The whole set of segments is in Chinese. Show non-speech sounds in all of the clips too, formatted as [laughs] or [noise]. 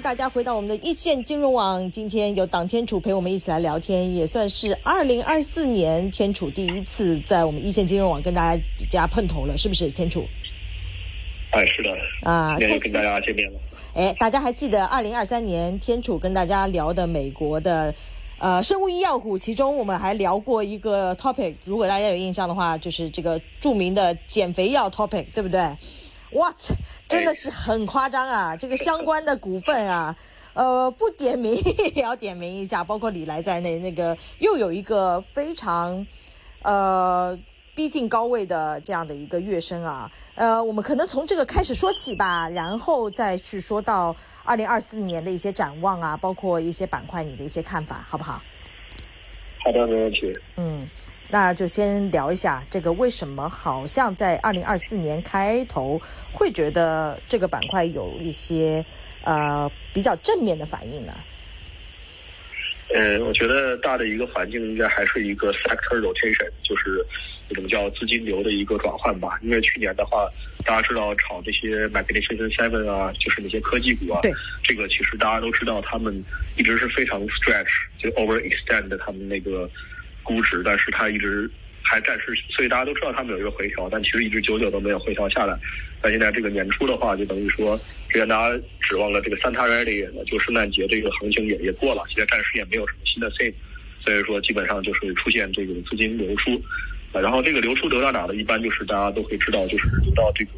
迎大家回到我们的一线金融网。今天有党天楚陪我们一起来聊天，也算是二零二四年天楚第一次在我们一线金融网跟大家家碰头了，是不是天楚？哎，是的，啊，又跟大家见面了。哎，大家还记得二零二三年天楚跟大家聊的美国的呃生物医药股，其中我们还聊过一个 topic，如果大家有印象的话，就是这个著名的减肥药 topic，对不对？What？真的是很夸张啊！这个相关的股份啊，呃，不点名也要点名一下，[laughs] 包括李来在内，那个又有一个非常呃逼近高位的这样的一个跃升啊，呃，我们可能从这个开始说起吧，然后再去说到二零二四年的一些展望啊，包括一些板块你的一些看法，好不好？好的，没问题。嗯。那就先聊一下这个，为什么好像在二零二四年开头会觉得这个板块有一些呃比较正面的反应呢？嗯，我觉得大的一个环境应该还是一个 sector rotation，就是一种叫资金流的一个转换吧。因为去年的话，大家知道炒这些 Magnificent Seven 啊，就是那些科技股啊，对，这个其实大家都知道，他们一直是非常 stretch，就 overextend 他们那个。估值，但是它一直还暂时，所以大家都知道他们有一个回调，但其实一直久久都没有回调下来。但现在这个年初的话，就等于说，之前大家指望了这个 Santa Rally，就圣诞节这个行情也也过了，现在暂时也没有什么新的 theme，所以说基本上就是出现这种资金流出。啊然后这个流出流到哪呢，一般就是大家都会知道，就是流到这个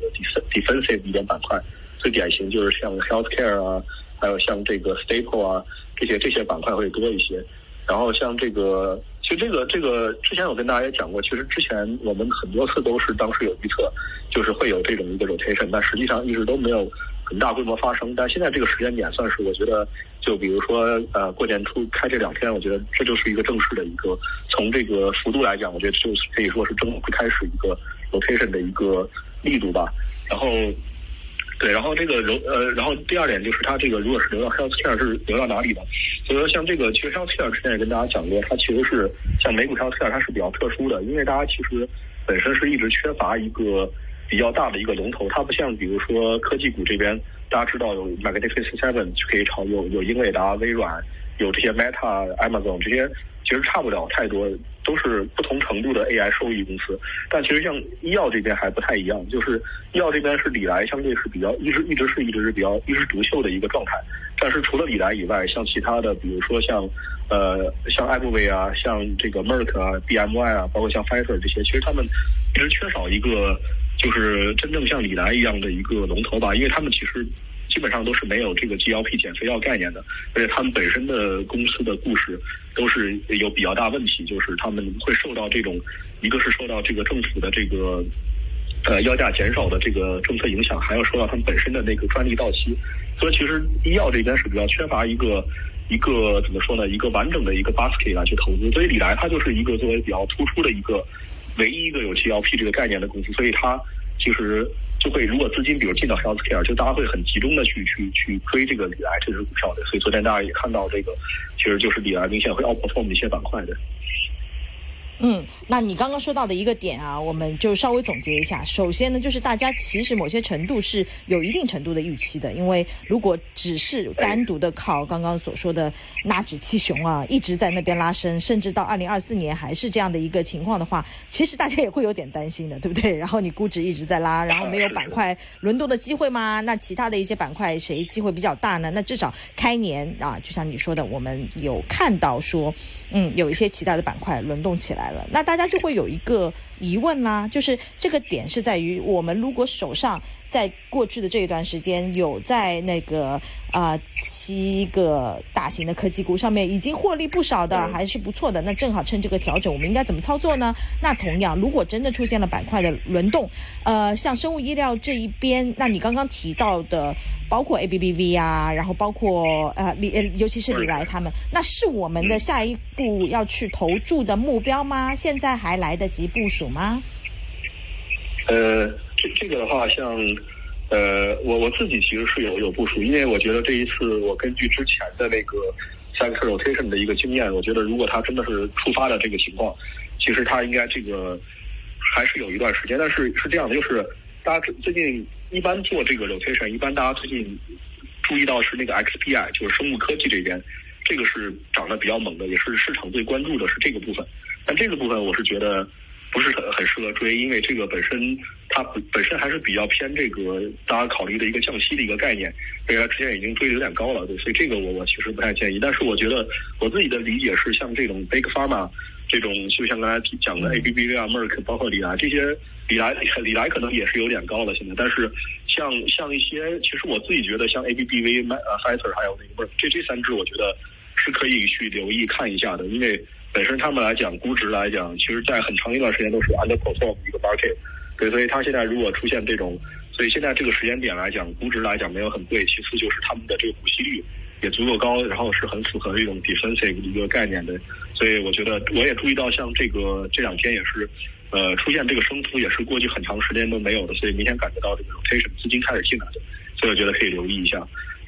defensive 一点板块，最典型就是像 healthcare 啊，还有像这个 staple 啊，这些这些板块会多一些。然后像这个，其实这个这个之前我跟大家也讲过，其实之前我们很多次都是当时有预测，就是会有这种一个 rotation，但实际上一直都没有很大规模发生。但现在这个时间点算是我觉得，就比如说呃过年初开这两天，我觉得这就是一个正式的一个，从这个幅度来讲，我觉得就可以说是正式开始一个 rotation 的一个力度吧。然后。对，然后这个流呃，然后第二点就是它这个如果是流到 healthcare 是流到哪里的？所以说像这个其实 healthcare 之前也跟大家讲过，它其实是像美股 healthcare 它是比较特殊的，因为大家其实本身是一直缺乏一个比较大的一个龙头，它不像比如说科技股这边，大家知道有 Magnificent Seven 就可以炒，有有英伟达、微软，有这些 Meta、Amazon 这些。其实差不了太多，都是不同程度的 AI 收益公司。但其实像医药这边还不太一样，就是医药这边是李来相对是比较一直一直是一直是比较一枝独秀的一个状态。但是除了李来以外，像其他的，比如说像呃像艾布维啊，像这个 Merck 啊、BMY 啊，包括像 Pfizer 这些，其实他们一直缺少一个就是真正像李来一样的一个龙头吧，因为他们其实。基本上都是没有这个 GLP 减肥药概念的，而且他们本身的公司的故事都是有比较大问题，就是他们会受到这种，一个是受到这个政府的这个呃药价减少的这个政策影响，还要受到他们本身的那个专利到期，所以其实医药这边是比较缺乏一个一个怎么说呢，一个完整的一个 basket 来去投资，所以李来它就是一个作为比较突出的一个唯一一个有 GLP 这个概念的公司，所以它其实。就会，如果资金比如进到 healthcare，就大家会很集中的去去去追这个李来这只股票的，所以昨天大家也看到这个，其实就是李来明显会 outperform 一些板块的。嗯，那你刚刚说到的一个点啊，我们就稍微总结一下。首先呢，就是大家其实某些程度是有一定程度的预期的，因为如果只是单独的靠刚刚所说的纳指七雄啊，一直在那边拉升，甚至到二零二四年还是这样的一个情况的话，其实大家也会有点担心的，对不对？然后你估值一直在拉，然后没有板块轮动的机会吗？那其他的一些板块谁机会比较大呢？那至少开年啊，就像你说的，我们有看到说，嗯，有一些其他的板块轮动起来。那大家就会有一个疑问啦，就是这个点是在于我们如果手上。在过去的这一段时间，有在那个啊七个大型的科技股上面已经获利不少的，还是不错的。那正好趁这个调整，我们应该怎么操作呢？那同样，如果真的出现了板块的轮动，呃，像生物医疗这一边，那你刚刚提到的，包括 A B B V 啊，然后包括呃李呃，尤其是李来他们，那是我们的下一步要去投注的目标吗？现在还来得及部署吗？呃。这这个的话，像，呃，我我自己其实是有有部署，因为我觉得这一次我根据之前的那个 sector rotation 的一个经验，我觉得如果它真的是触发了这个情况，其实它应该这个还是有一段时间。但是是这样的，就是大家最近一般做这个 rotation，一般大家最近注意到是那个 XPI，就是生物科技这边，这个是涨得比较猛的，也是市场最关注的是这个部分。但这个部分我是觉得不是很很适合追，因为这个本身它本本身还是比较偏这个大家考虑的一个降息的一个概念，所以它之前已经追的有点高了，对，所以这个我我其实不太建议。但是我觉得我自己的理解是，像这种 Big Pharma 这种，就像刚才讲的 ABB 啊、Merck，包括李来这些，李来李来可能也是有点高了现在，但是像像一些，其实我自己觉得像 ABBV、呃 Pfizer 还有那个 Merck 这这三只，我觉得是可以去留意看一下的，因为。本身他们来讲，估值来讲，其实在很长一段时间都是 underperform 一个 market，对，所以它现在如果出现这种，所以现在这个时间点来讲，估值来讲没有很贵，其次就是他们的这个股息率也足够高，然后是很符合这种 defensive 的一个概念的，所以我觉得我也注意到，像这个这两天也是，呃，出现这个升幅也是过去很长时间都没有的，所以明显感觉到这个 rotation 资金开始进来的，所以我觉得可以留意一下。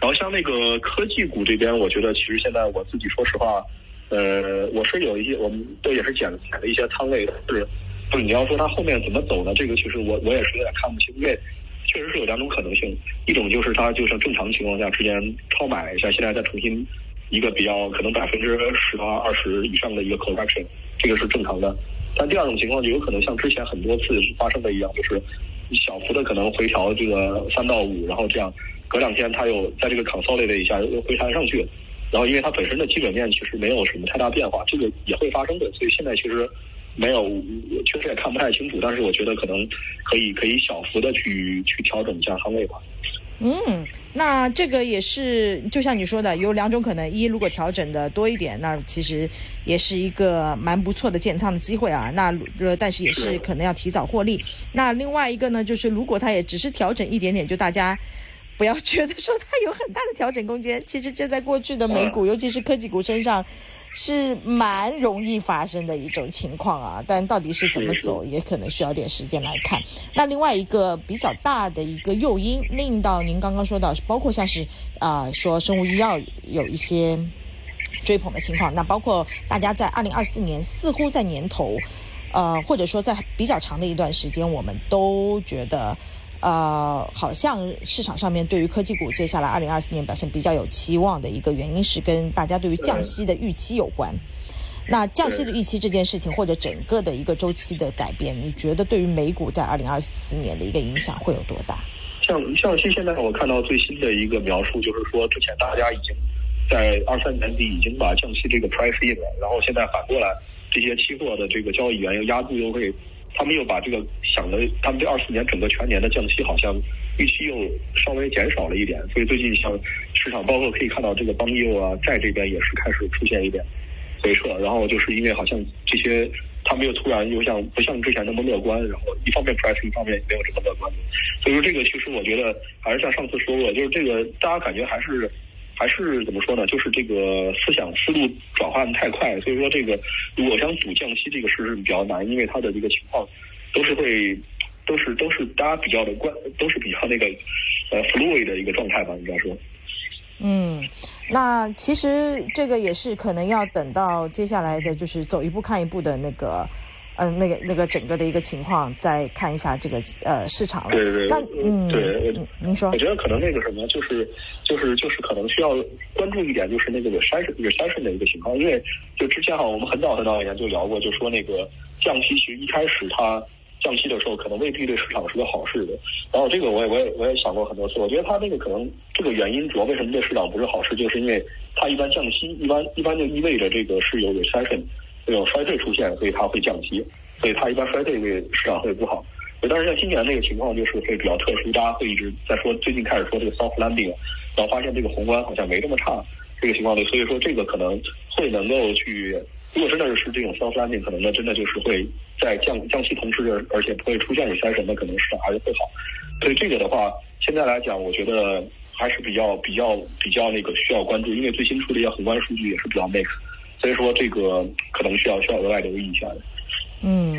然后像那个科技股这边，我觉得其实现在我自己说实话。呃，我是有一些，我们都也是减减了一些仓位的，是，就你要说它后面怎么走呢？这个其实我我也是有点看不清，因为确实是有两种可能性，一种就是它就像正常情况下之前超买一下，现在再重新一个比较可能百分之十到二十以上的一个 correction，这个是正常的。但第二种情况就有可能像之前很多次发生的一样，就是小幅的可能回调这个三到五，然后这样隔两天它又在这个 consolidate 一下又回弹上去。然后，因为它本身的基本面其实没有什么太大变化，这个也会发生的，所以现在其实没有，确实也看不太清楚。但是我觉得可能可以可以小幅的去去调整一下仓位吧。嗯，那这个也是就像你说的，有两种可能：一，如果调整的多一点，那其实也是一个蛮不错的建仓的机会啊。那呃，但是也是可能要提早获利。那另外一个呢，就是如果它也只是调整一点点，就大家。不要觉得说它有很大的调整空间，[laughs] 其实这在过去的美股，尤其是科技股身上，是蛮容易发生的一种情况啊。但到底是怎么走，也可能需要点时间来看。那另外一个比较大的一个诱因，令到您刚刚说到，包括像是啊说生物医药有一些追捧的情况，那包括大家在二零二四年似乎在年头，呃或者说在比较长的一段时间，我们都觉得。呃，好像市场上面对于科技股接下来二零二四年表现比较有期望的一个原因是跟大家对于降息的预期有关。那降息的预期这件事情，或者整个的一个周期的改变，你觉得对于美股在二零二四年的一个影响会有多大？像像现现在我看到最新的一个描述，就是说之前大家已经在二三年底已经把降息这个 price in 了，然后现在反过来这些期货的这个交易员又压住又会。他们又把这个想的，他们对二四年整个全年的降息好像预期又稍微减少了一点，所以最近像市场包括可以看到这个邦佑啊，债这边也是开始出现一点回撤，然后就是因为好像这些他们又突然又像不像之前那么乐观，然后一方面 price 一方面也没有这么乐观，所以说这个其实我觉得还是像上次说过，就是这个大家感觉还是。还是怎么说呢？就是这个思想思路转换太快，所以说这个如果想赌降息，这个事是比较难，因为它的这个情况都是会都是都是大家比较的关，都是比较那个呃 fluid 的一个状态吧，应该说。嗯，那其实这个也是可能要等到接下来的就是走一步看一步的那个。嗯，那个那个整个的一个情况，再看一下这个呃市场了。对对，那嗯，对，您说，我觉得可能那个什么，就是就是就是可能需要关注一点，就是那个 recession recession 的一个情况，因为就之前哈，我们很早很早以前就聊过，就说那个降息其实一开始它降息的时候，可能未必对市场是个好事的。然后这个我也我也我也想过很多次，我觉得它那个可能这个原因主要为什么对市场不是好事，就是因为它一般降息一般一般就意味着这个是有 recession。这种衰退出现，所以它会降息，所以它一般衰退对市场会不好。但是像今年那个情况就是会比较特殊，大家会一直在说，最近开始说这个 soft landing，然后发现这个宏观好像没这么差，这个情况呢，所以说这个可能会能够去，如果真的是这种 soft landing，可能呢真的就是会在降降息同时，而且不会出现有衰神的，可能市场还是会好。所以这个的话，现在来讲，我觉得还是比较比较比较那个需要关注，因为最新出的一些宏观数据也是比较 mix。所以说，这个可能需要需要额外留意一下的。嗯，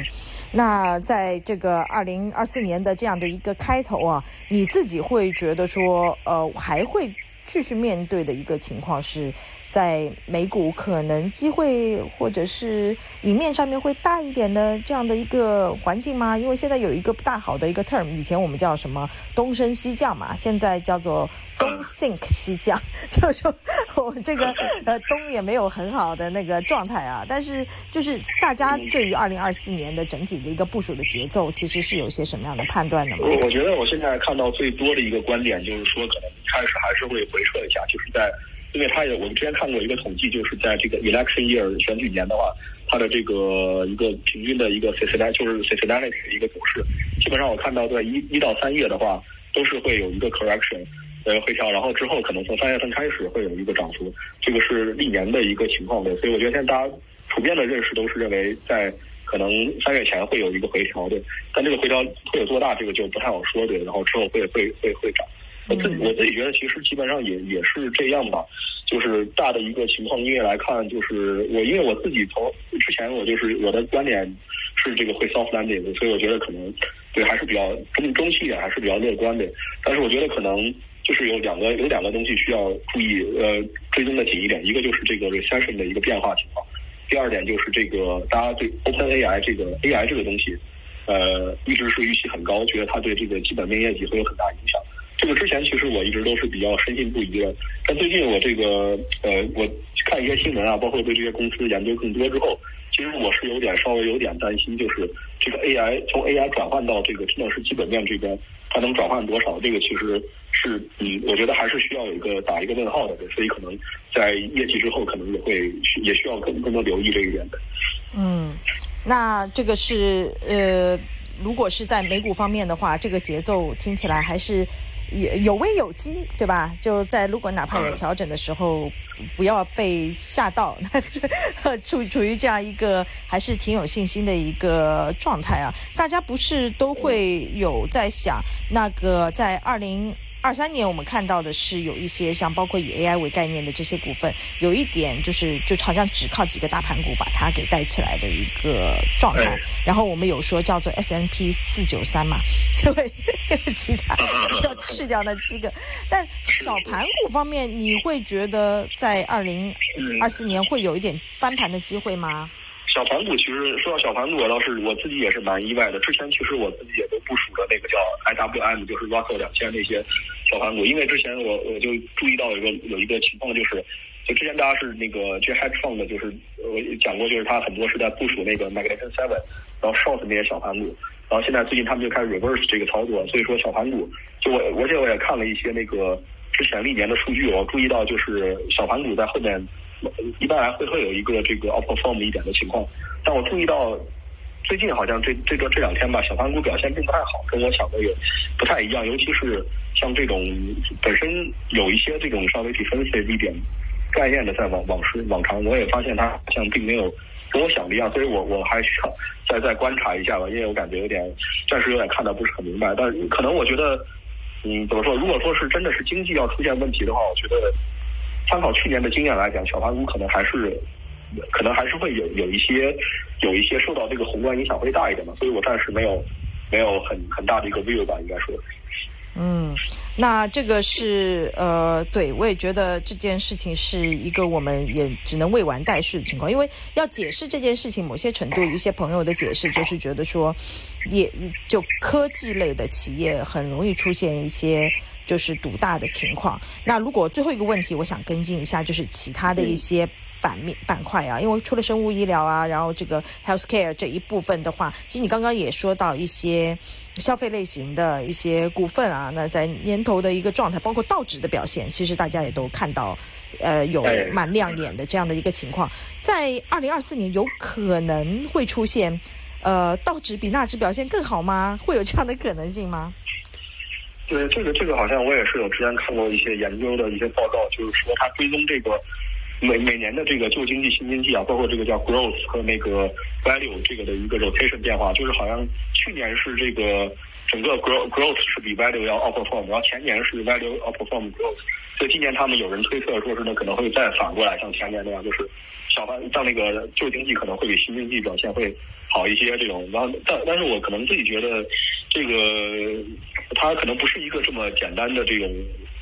那在这个二零二四年的这样的一个开头啊，你自己会觉得说，呃，还会继续面对的一个情况是。在美股可能机会或者是赢面上面会大一点的这样的一个环境吗？因为现在有一个不大好的一个 term，以前我们叫什么东升西降嘛，现在叫做东 sink 西降，[laughs] 就是说我们这个 [laughs] 呃东也没有很好的那个状态啊。但是就是大家对于二零二四年的整体的一个部署的节奏，其实是有些什么样的判断的吗？我我觉得我现在看到最多的一个观点就是说，可能开始还是会回撤一下，就是在。因为它也，我们之前看过一个统计，就是在这个 election year 选举年的话，它的这个一个平均的一个 seasonality 就是 seasonality 的一个走势，基本上我看到在一一到三月的话，都是会有一个 correction，呃回调，然后之后可能从三月份开始会有一个涨幅，这个是历年的一个情况的，所以我觉得现在大家普遍的认识都是认为在可能三月前会有一个回调的，但这个回调会有多大，这个就不太好说的，然后之后会会会会涨。我自己我自己觉得，其实基本上也也是这样吧。就是大的一个情况，因为来看，就是我因为我自己从之前我就是我的观点是这个会 soft landing，所以我觉得可能对还是比较中中期点还是比较乐观的。但是我觉得可能就是有两个有两个东西需要注意，呃，追踪的紧一点。一个就是这个 recession 的一个变化情况，第二点就是这个大家对 Open AI 这个 AI 这个东西，呃，一直是预期很高，觉得它对这个基本面业绩会有很大影响。这个之前其实我一直都是比较深信不疑的，但最近我这个呃，我看一些新闻啊，包括对这些公司研究更多之后，其实我是有点稍微有点担心，就是这个 AI 从 AI 转换到这个真的是基本面这边，它能转换多少？这个其实是嗯，我觉得还是需要有一个打一个问号的，所以可能在业绩之后，可能也会也需要更更多留意这一点的。嗯，那这个是呃，如果是在美股方面的话，这个节奏听起来还是。有有危有机，对吧？就在如果哪怕有调整的时候，不要被吓到，[laughs] 处处于这样一个还是挺有信心的一个状态啊。大家不是都会有在想那个在二零。二三年我们看到的是有一些像包括以 AI 为概念的这些股份，有一点就是就好像只靠几个大盘股把它给带起来的一个状态。然后我们有说叫做 S N P 四九三嘛，因为 [laughs] 其他要去掉那七个。但小盘股方面，你会觉得在二零二四年会有一点翻盘的机会吗？小盘股其实说到小盘股，我倒是我自己也是蛮意外的。之前其实我自己也都部署了那个叫 I W M，就是 Russell 两千那些小盘股。因为之前我我就注意到有一个有一个情况，就是就之前大家是那个去 hedge fund 的，就是我讲过，就是他很多是在部署那个 Magnificent Seven，然后 short 那些小盘股。然后现在最近他们就开始 reverse 这个操作，所以说小盘股就我而且我也看了一些那个之前历年的数据，我注意到就是小盘股在后面。一般来会会有一个这个 outperform 一点的情况，但我注意到最近好像这这个这两天吧，小盘股表现并不太好，跟我想的也不太一样。尤其是像这种本身有一些这种稍微 defensive 一点概念的，在往往时往常，我也发现它好像并没有跟我想的一样，所以我我还需要再再观察一下吧，因为我感觉有点暂时有点看的不是很明白。但可能我觉得，嗯，怎么说？如果说是真的是经济要出现问题的话，我觉得。参考去年的经验来讲，小盘股可能还是，可能还是会有有一些，有一些受到这个宏观影响会大一点嘛，所以我暂时没有，没有很很大的一个 view 吧，应该说。嗯，那这个是呃，对我也觉得这件事情是一个我们也只能未完待续的情况，因为要解释这件事情，某些程度一些朋友的解释就是觉得说，也就科技类的企业很容易出现一些。就是独大的情况。那如果最后一个问题，我想跟进一下，就是其他的一些板面板块啊，因为除了生物医疗啊，然后这个 healthcare 这一部分的话，其实你刚刚也说到一些消费类型的一些股份啊，那在年头的一个状态，包括道指的表现，其实大家也都看到，呃，有蛮亮眼的这样的一个情况。在二零二四年，有可能会出现，呃，道指比纳指表现更好吗？会有这样的可能性吗？对这个，这个好像我也是有之前看过一些研究的一些报道，就是说它追踪这个每每年的这个旧经济、新经济啊，包括这个叫 growth 和那个 value 这个的一个 rotation 变化，就是好像去年是这个整个 growth growth 是比 value 要 outperform，然后前年是 value outperform growth，所以今年他们有人推测说是呢可能会再反过来，像前年那样，就是小盘像那个旧经济可能会比新经济表现会好一些这种，然后但但是我可能自己觉得这个。它可能不是一个这么简单的这种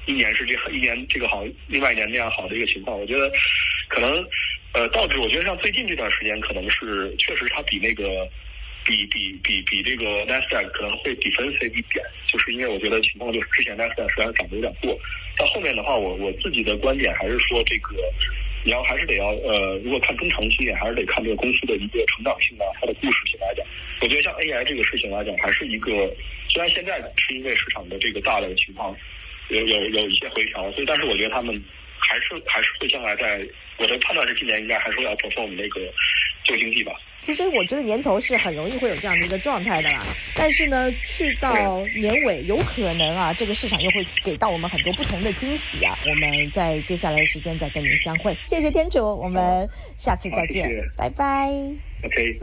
一年是这一年这个好，另外一年那样好的一个情况。我觉得可能呃导致我觉得像最近这段时间可能是确实它比那个比比比比这个 Nasdaq 可能会比分差一点，就是因为我觉得情况就是之前 Nasdaq 虽然涨得有点过，到后面的话，我我自己的观点还是说这个。你要还是得要呃，如果看中长期，还是得看这个公司的一个成长性啊，它的故事性来讲。我觉得像 AI 这个事情来讲，还是一个虽然现在是因为市场的这个大的情况有有有一些回调，所以但是我觉得他们还是还是会将来在我的判断是今年应该还是要 perform 那个旧经济吧。其实我觉得年头是很容易会有这样的一个状态的啦，但是呢，去到年尾有可能啊，这个市场又会给到我们很多不同的惊喜啊。我们在接下来的时间再跟您相会，谢谢天主，我们下次再见，拜拜。OK。